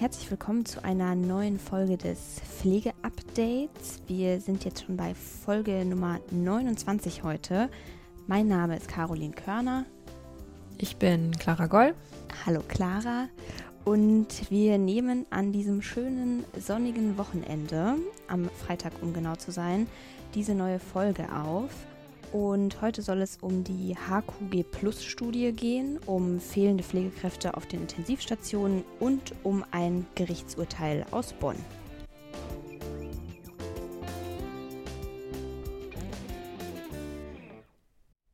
herzlich willkommen zu einer neuen Folge des Pflege-Updates. Wir sind jetzt schon bei Folge Nummer 29 heute. Mein Name ist Caroline Körner. Ich bin Clara Goll. Hallo Clara. Und wir nehmen an diesem schönen sonnigen Wochenende, am Freitag um genau zu sein, diese neue Folge auf. Und heute soll es um die HQG Plus Studie gehen, um fehlende Pflegekräfte auf den Intensivstationen und um ein Gerichtsurteil aus Bonn.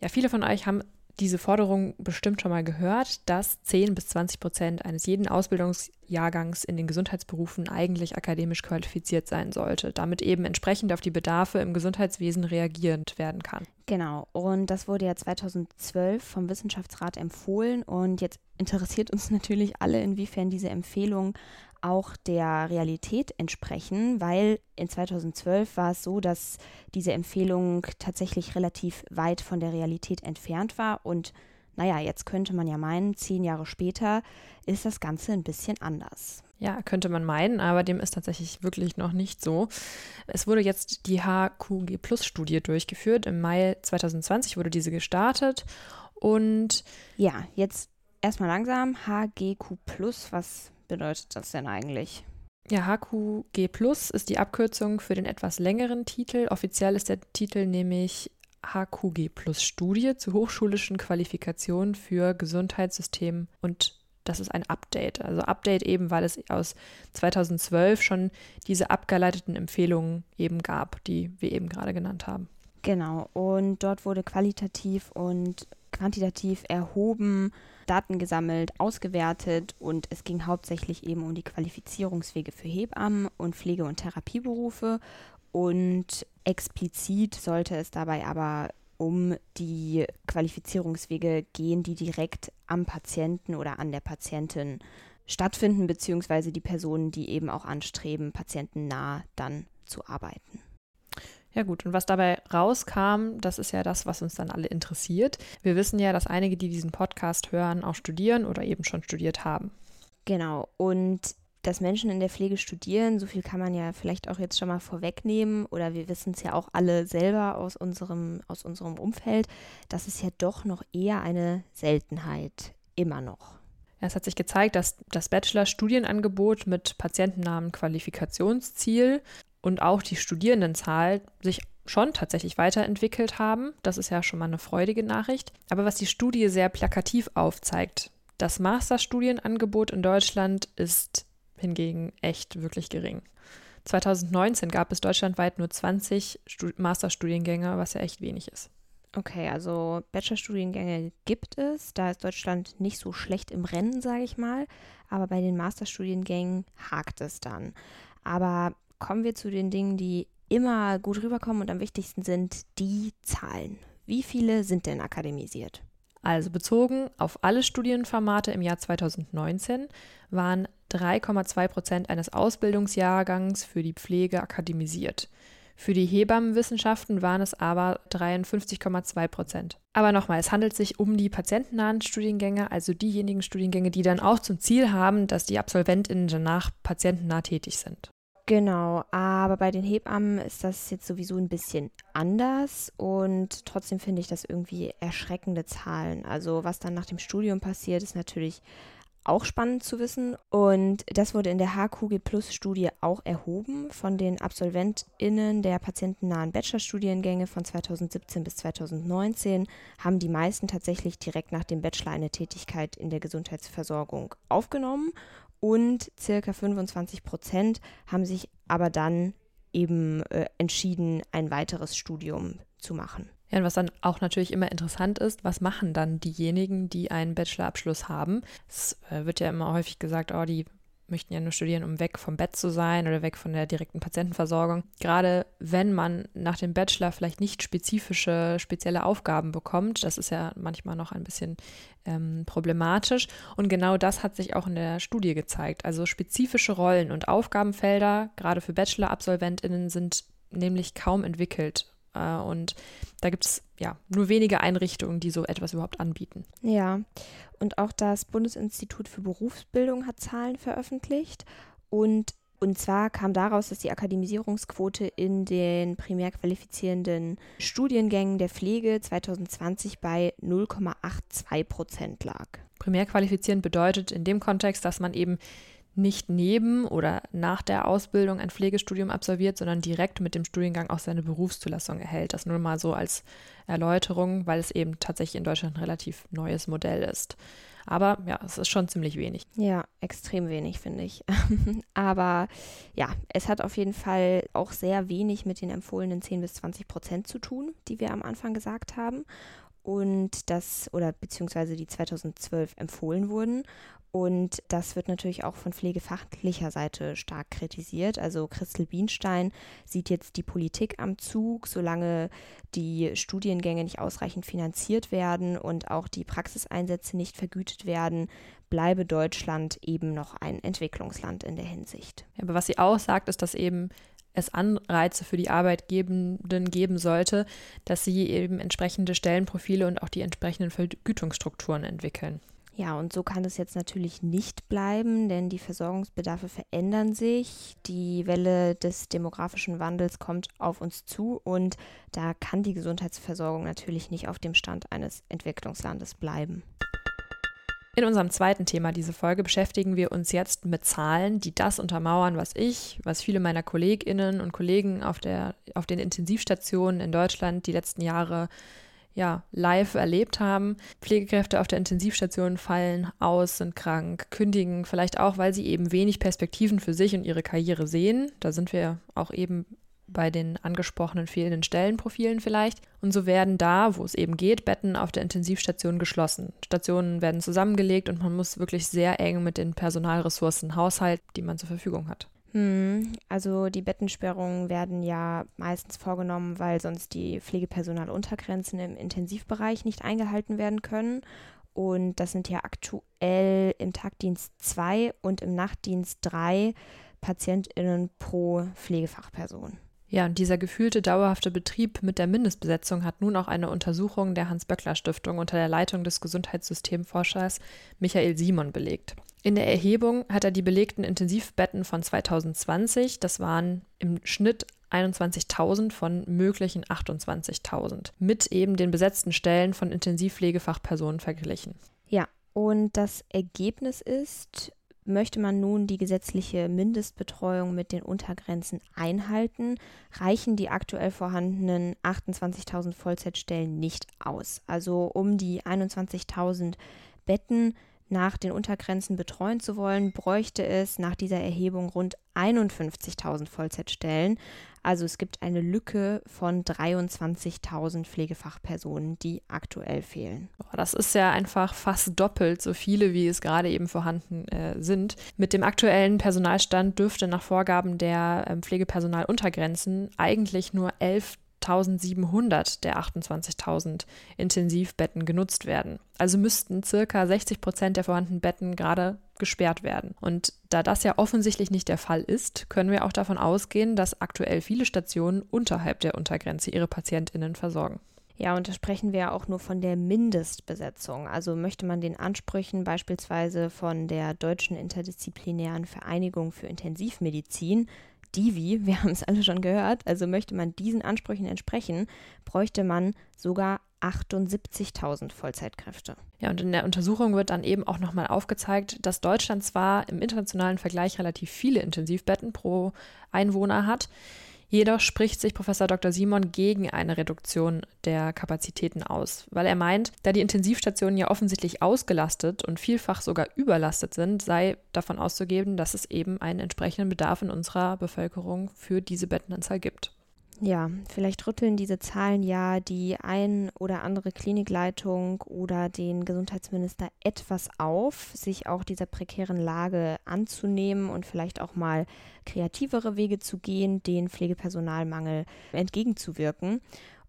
Ja, viele von euch haben diese Forderung bestimmt schon mal gehört, dass 10 bis 20 Prozent eines jeden Ausbildungsjahrgangs in den Gesundheitsberufen eigentlich akademisch qualifiziert sein sollte, damit eben entsprechend auf die Bedarfe im Gesundheitswesen reagierend werden kann. Genau, und das wurde ja 2012 vom Wissenschaftsrat empfohlen und jetzt interessiert uns natürlich alle, inwiefern diese Empfehlung auch der Realität entsprechen, weil in 2012 war es so, dass diese Empfehlung tatsächlich relativ weit von der Realität entfernt war und naja, jetzt könnte man ja meinen, zehn Jahre später ist das Ganze ein bisschen anders. Ja, könnte man meinen, aber dem ist tatsächlich wirklich noch nicht so. Es wurde jetzt die HQG Plus Studie durchgeführt. Im Mai 2020 wurde diese gestartet und ja, jetzt erstmal langsam. HGQ Plus, was bedeutet das denn eigentlich? Ja, HQG Plus ist die Abkürzung für den etwas längeren Titel. Offiziell ist der Titel nämlich HQG Plus Studie zur hochschulischen Qualifikation für Gesundheitssystem und das ist ein Update. Also Update eben, weil es aus 2012 schon diese abgeleiteten Empfehlungen eben gab, die wir eben gerade genannt haben. Genau, und dort wurde qualitativ und quantitativ erhoben, Daten gesammelt, ausgewertet und es ging hauptsächlich eben um die Qualifizierungswege für Hebammen und Pflege- und Therapieberufe und explizit sollte es dabei aber um die Qualifizierungswege gehen, die direkt am Patienten oder an der Patientin stattfinden, beziehungsweise die Personen, die eben auch anstreben, patientennah dann zu arbeiten. Ja gut, und was dabei rauskam, das ist ja das, was uns dann alle interessiert. Wir wissen ja, dass einige, die diesen Podcast hören, auch studieren oder eben schon studiert haben. Genau, und dass Menschen in der Pflege studieren, so viel kann man ja vielleicht auch jetzt schon mal vorwegnehmen oder wir wissen es ja auch alle selber aus unserem, aus unserem Umfeld, das ist ja doch noch eher eine Seltenheit, immer noch. Es hat sich gezeigt, dass das Bachelor-Studienangebot mit patientennahen Qualifikationsziel und auch die Studierendenzahl sich schon tatsächlich weiterentwickelt haben. Das ist ja schon mal eine freudige Nachricht. Aber was die Studie sehr plakativ aufzeigt, das Masterstudienangebot in Deutschland ist hingegen echt wirklich gering. 2019 gab es deutschlandweit nur 20 Masterstudiengänge, was ja echt wenig ist. Okay, also Bachelorstudiengänge gibt es. Da ist Deutschland nicht so schlecht im Rennen, sage ich mal. Aber bei den Masterstudiengängen hakt es dann. Aber kommen wir zu den Dingen, die immer gut rüberkommen und am wichtigsten sind, die Zahlen. Wie viele sind denn akademisiert? Also bezogen auf alle Studienformate im Jahr 2019 waren 3,2 Prozent eines Ausbildungsjahrgangs für die Pflege akademisiert. Für die Hebammenwissenschaften waren es aber 53,2 Prozent. Aber nochmal, es handelt sich um die patientennahen Studiengänge, also diejenigen Studiengänge, die dann auch zum Ziel haben, dass die AbsolventInnen danach patientennah tätig sind. Genau, aber bei den Hebammen ist das jetzt sowieso ein bisschen anders und trotzdem finde ich das irgendwie erschreckende Zahlen. Also was dann nach dem Studium passiert, ist natürlich auch spannend zu wissen. Und das wurde in der HQG Plus Studie auch erhoben von den AbsolventInnen der patientennahen Bachelorstudiengänge von 2017 bis 2019 haben die meisten tatsächlich direkt nach dem Bachelor eine Tätigkeit in der Gesundheitsversorgung aufgenommen und circa 25 Prozent haben sich aber dann eben äh, entschieden, ein weiteres Studium zu machen. Ja, und was dann auch natürlich immer interessant ist, was machen dann diejenigen, die einen Bachelorabschluss haben? Es äh, wird ja immer häufig gesagt, oh, die möchten ja nur studieren, um weg vom Bett zu sein oder weg von der direkten Patientenversorgung. Gerade wenn man nach dem Bachelor vielleicht nicht spezifische, spezielle Aufgaben bekommt, das ist ja manchmal noch ein bisschen ähm, problematisch. Und genau das hat sich auch in der Studie gezeigt. Also spezifische Rollen und Aufgabenfelder, gerade für Bachelor-AbsolventInnen, sind nämlich kaum entwickelt äh, und da gibt es ja nur wenige Einrichtungen, die so etwas überhaupt anbieten. Ja, und auch das Bundesinstitut für Berufsbildung hat Zahlen veröffentlicht. Und, und zwar kam daraus, dass die Akademisierungsquote in den primär qualifizierenden Studiengängen der Pflege 2020 bei 0,82 Prozent lag. Primär qualifizierend bedeutet in dem Kontext, dass man eben nicht neben oder nach der Ausbildung ein Pflegestudium absolviert, sondern direkt mit dem Studiengang auch seine Berufszulassung erhält. Das nur mal so als Erläuterung, weil es eben tatsächlich in Deutschland ein relativ neues Modell ist. Aber ja, es ist schon ziemlich wenig. Ja, extrem wenig, finde ich. Aber ja, es hat auf jeden Fall auch sehr wenig mit den empfohlenen 10 bis 20 Prozent zu tun, die wir am Anfang gesagt haben und das oder beziehungsweise die 2012 empfohlen wurden. Und das wird natürlich auch von pflegefachlicher Seite stark kritisiert. Also Christel Bienstein sieht jetzt die Politik am Zug, solange die Studiengänge nicht ausreichend finanziert werden und auch die Praxiseinsätze nicht vergütet werden, bleibe Deutschland eben noch ein Entwicklungsland in der Hinsicht. Aber was sie auch sagt, ist, dass eben es Anreize für die Arbeitgebenden geben sollte, dass sie eben entsprechende Stellenprofile und auch die entsprechenden Vergütungsstrukturen entwickeln. Ja, und so kann es jetzt natürlich nicht bleiben, denn die Versorgungsbedarfe verändern sich. Die Welle des demografischen Wandels kommt auf uns zu und da kann die Gesundheitsversorgung natürlich nicht auf dem Stand eines Entwicklungslandes bleiben. In unserem zweiten Thema diese Folge beschäftigen wir uns jetzt mit Zahlen, die das untermauern, was ich, was viele meiner Kolleginnen und Kollegen auf, der, auf den Intensivstationen in Deutschland die letzten Jahre ja, live erlebt haben. Pflegekräfte auf der Intensivstation fallen aus, sind krank, kündigen, vielleicht auch, weil sie eben wenig Perspektiven für sich und ihre Karriere sehen. Da sind wir auch eben bei den angesprochenen fehlenden Stellenprofilen vielleicht. Und so werden da, wo es eben geht, Betten auf der Intensivstation geschlossen. Stationen werden zusammengelegt und man muss wirklich sehr eng mit den Personalressourcen haushalten, die man zur Verfügung hat. Hm, also die Bettensperrungen werden ja meistens vorgenommen, weil sonst die Pflegepersonaluntergrenzen im Intensivbereich nicht eingehalten werden können. Und das sind ja aktuell im Tagdienst 2 und im Nachtdienst 3 PatientInnen pro Pflegefachperson. Ja, und dieser gefühlte dauerhafte Betrieb mit der Mindestbesetzung hat nun auch eine Untersuchung der Hans-Böckler-Stiftung unter der Leitung des Gesundheitssystemforschers Michael Simon belegt. In der Erhebung hat er die belegten Intensivbetten von 2020, das waren im Schnitt 21.000 von möglichen 28.000, mit eben den besetzten Stellen von Intensivpflegefachpersonen verglichen. Ja, und das Ergebnis ist, möchte man nun die gesetzliche Mindestbetreuung mit den Untergrenzen einhalten, reichen die aktuell vorhandenen 28.000 Vollzeitstellen nicht aus. Also um die 21.000 Betten nach den Untergrenzen betreuen zu wollen, bräuchte es nach dieser Erhebung rund 51.000 Vollzeitstellen. Also es gibt eine Lücke von 23.000 Pflegefachpersonen, die aktuell fehlen. Das ist ja einfach fast doppelt so viele, wie es gerade eben vorhanden äh, sind. Mit dem aktuellen Personalstand dürfte nach Vorgaben der äh, Pflegepersonaluntergrenzen eigentlich nur 11 1700 der 28.000 Intensivbetten genutzt werden. Also müssten circa 60 Prozent der vorhandenen Betten gerade gesperrt werden. Und da das ja offensichtlich nicht der Fall ist, können wir auch davon ausgehen, dass aktuell viele Stationen unterhalb der Untergrenze ihre PatientInnen versorgen. Ja, und da sprechen wir ja auch nur von der Mindestbesetzung. Also möchte man den Ansprüchen beispielsweise von der Deutschen Interdisziplinären Vereinigung für Intensivmedizin Divi, wir haben es alle schon gehört, also möchte man diesen Ansprüchen entsprechen, bräuchte man sogar 78.000 Vollzeitkräfte. Ja, und in der Untersuchung wird dann eben auch nochmal aufgezeigt, dass Deutschland zwar im internationalen Vergleich relativ viele Intensivbetten pro Einwohner hat, Jedoch spricht sich Professor Dr. Simon gegen eine Reduktion der Kapazitäten aus, weil er meint, da die Intensivstationen ja offensichtlich ausgelastet und vielfach sogar überlastet sind, sei davon auszugeben, dass es eben einen entsprechenden Bedarf in unserer Bevölkerung für diese Bettenanzahl gibt. Ja, vielleicht rütteln diese Zahlen ja die ein oder andere Klinikleitung oder den Gesundheitsminister etwas auf, sich auch dieser prekären Lage anzunehmen und vielleicht auch mal kreativere Wege zu gehen, den Pflegepersonalmangel entgegenzuwirken.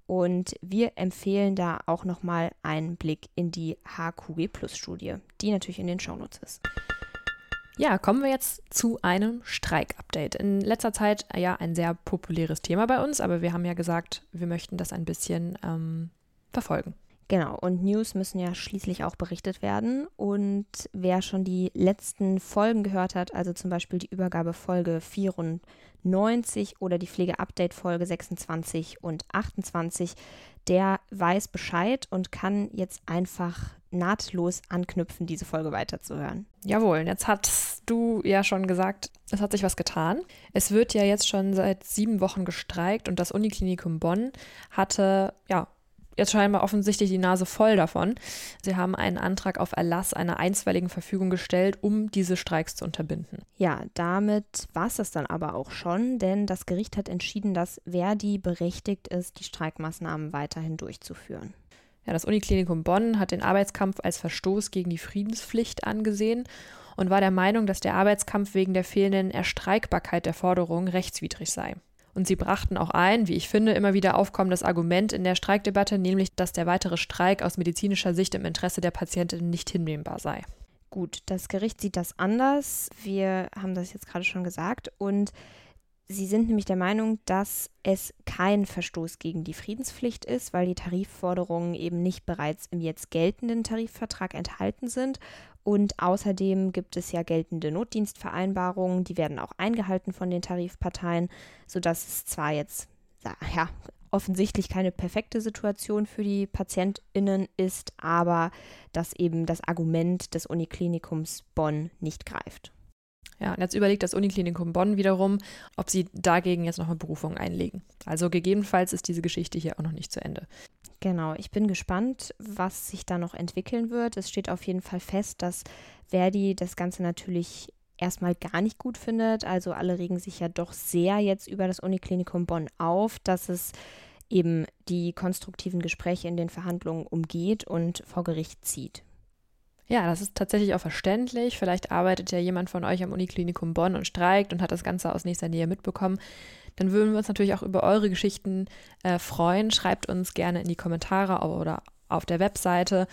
Und wir empfehlen da auch nochmal einen Blick in die HQG Plus Studie, die natürlich in den Shownotes ist. Ja, kommen wir jetzt zu einem Streik-Update. In letzter Zeit ja ein sehr populäres Thema bei uns, aber wir haben ja gesagt, wir möchten das ein bisschen ähm, verfolgen. Genau, und News müssen ja schließlich auch berichtet werden. Und wer schon die letzten Folgen gehört hat, also zum Beispiel die Übergabefolge 94 oder die Pflege-Update-Folge 26 und 28, der weiß Bescheid und kann jetzt einfach nahtlos anknüpfen, diese Folge weiterzuhören. Jawohl, jetzt hast du ja schon gesagt, es hat sich was getan. Es wird ja jetzt schon seit sieben Wochen gestreikt und das Uniklinikum Bonn hatte ja jetzt scheinbar offensichtlich die Nase voll davon. Sie haben einen Antrag auf Erlass einer einstweiligen Verfügung gestellt, um diese Streiks zu unterbinden. Ja, damit war es das dann aber auch schon, denn das Gericht hat entschieden, dass Verdi berechtigt ist, die Streikmaßnahmen weiterhin durchzuführen. Ja, das Uniklinikum Bonn hat den Arbeitskampf als Verstoß gegen die Friedenspflicht angesehen und war der Meinung, dass der Arbeitskampf wegen der fehlenden Erstreikbarkeit der Forderung rechtswidrig sei. Und sie brachten auch ein, wie ich finde, immer wieder aufkommendes Argument in der Streikdebatte, nämlich, dass der weitere Streik aus medizinischer Sicht im Interesse der Patientin nicht hinnehmbar sei. Gut, das Gericht sieht das anders. Wir haben das jetzt gerade schon gesagt. Und Sie sind nämlich der Meinung, dass es kein Verstoß gegen die Friedenspflicht ist, weil die Tarifforderungen eben nicht bereits im jetzt geltenden Tarifvertrag enthalten sind. Und außerdem gibt es ja geltende Notdienstvereinbarungen, die werden auch eingehalten von den Tarifparteien, sodass es zwar jetzt ja, offensichtlich keine perfekte Situation für die PatientInnen ist, aber dass eben das Argument des Uniklinikums Bonn nicht greift. Ja, und jetzt überlegt das Uniklinikum Bonn wiederum, ob sie dagegen jetzt noch eine Berufung einlegen. Also gegebenenfalls ist diese Geschichte hier auch noch nicht zu Ende. Genau, ich bin gespannt, was sich da noch entwickeln wird. Es steht auf jeden Fall fest, dass Verdi das Ganze natürlich erstmal gar nicht gut findet. Also alle regen sich ja doch sehr jetzt über das Uniklinikum Bonn auf, dass es eben die konstruktiven Gespräche in den Verhandlungen umgeht und vor Gericht zieht. Ja, das ist tatsächlich auch verständlich. Vielleicht arbeitet ja jemand von euch am Uniklinikum Bonn und streikt und hat das Ganze aus nächster Nähe mitbekommen. Dann würden wir uns natürlich auch über eure Geschichten äh, freuen. Schreibt uns gerne in die Kommentare oder auf der Webseite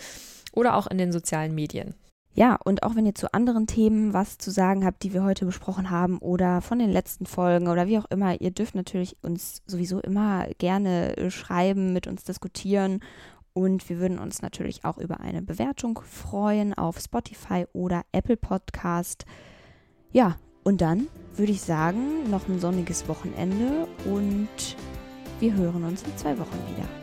oder auch in den sozialen Medien. Ja, und auch wenn ihr zu anderen Themen was zu sagen habt, die wir heute besprochen haben oder von den letzten Folgen oder wie auch immer, ihr dürft natürlich uns sowieso immer gerne äh, schreiben, mit uns diskutieren und wir würden uns natürlich auch über eine Bewertung freuen auf Spotify oder Apple Podcast. Ja, und dann würde ich sagen, noch ein sonniges Wochenende und wir hören uns in zwei Wochen wieder.